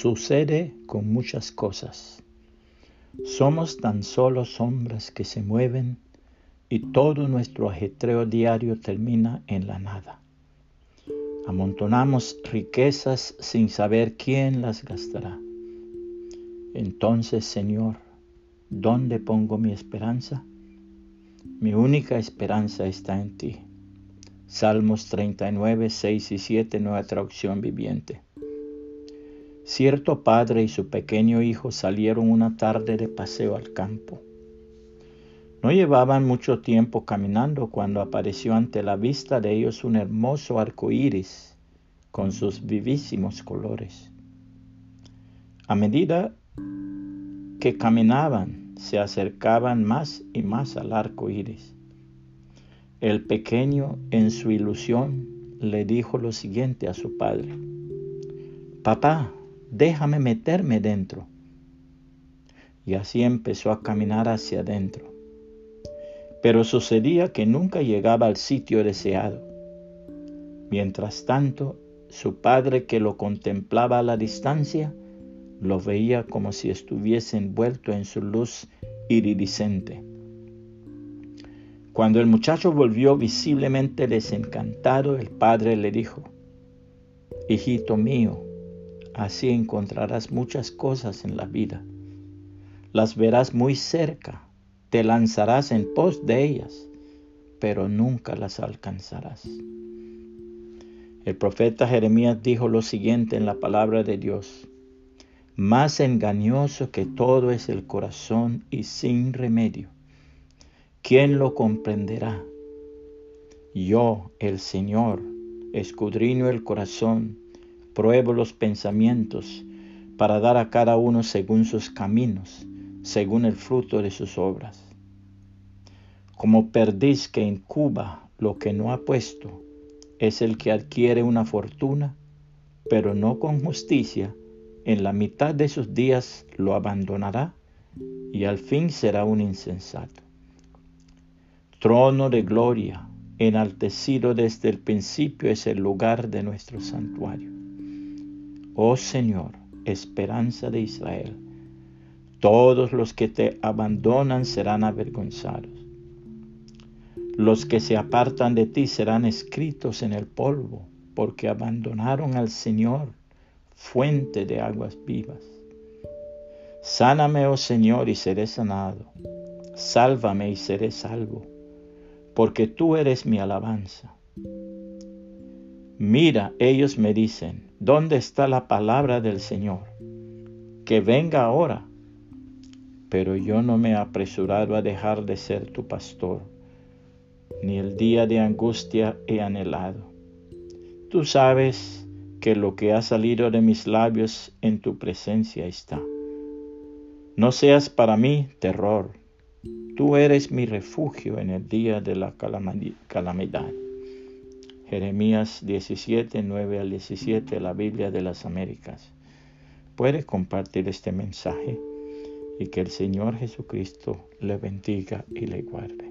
Sucede con muchas cosas. Somos tan solo sombras que se mueven y todo nuestro ajetreo diario termina en la nada. Amontonamos riquezas sin saber quién las gastará. Entonces, Señor, ¿dónde pongo mi esperanza? Mi única esperanza está en ti. Salmos 39, 6 y 7, nueva traducción viviente. Cierto padre y su pequeño hijo salieron una tarde de paseo al campo. No llevaban mucho tiempo caminando cuando apareció ante la vista de ellos un hermoso arco iris con sus vivísimos colores. A medida que caminaban, se acercaban más y más al arco iris. El pequeño, en su ilusión, le dijo lo siguiente a su padre: Papá, déjame meterme dentro. Y así empezó a caminar hacia adentro. Pero sucedía que nunca llegaba al sitio deseado. Mientras tanto, su padre que lo contemplaba a la distancia, lo veía como si estuviese envuelto en su luz iridiscente. Cuando el muchacho volvió visiblemente desencantado, el padre le dijo, Hijito mío, Así encontrarás muchas cosas en la vida. Las verás muy cerca, te lanzarás en pos de ellas, pero nunca las alcanzarás. El profeta Jeremías dijo lo siguiente en la palabra de Dios. Más engañoso que todo es el corazón y sin remedio. ¿Quién lo comprenderá? Yo, el Señor, escudriño el corazón pruebo los pensamientos para dar a cada uno según sus caminos, según el fruto de sus obras. Como perdiz que incuba lo que no ha puesto, es el que adquiere una fortuna, pero no con justicia, en la mitad de sus días lo abandonará y al fin será un insensato. Trono de gloria, enaltecido desde el principio, es el lugar de nuestro santuario. Oh Señor, esperanza de Israel, todos los que te abandonan serán avergonzados. Los que se apartan de ti serán escritos en el polvo, porque abandonaron al Señor, fuente de aguas vivas. Sáname, oh Señor, y seré sanado. Sálvame y seré salvo, porque tú eres mi alabanza. Mira, ellos me dicen, ¿dónde está la palabra del Señor? Que venga ahora. Pero yo no me he apresurado a dejar de ser tu pastor, ni el día de angustia he anhelado. Tú sabes que lo que ha salido de mis labios en tu presencia está. No seas para mí terror, tú eres mi refugio en el día de la calamidad. Jeremías 17, 9 al 17, la Biblia de las Américas. Puede compartir este mensaje y que el Señor Jesucristo le bendiga y le guarde.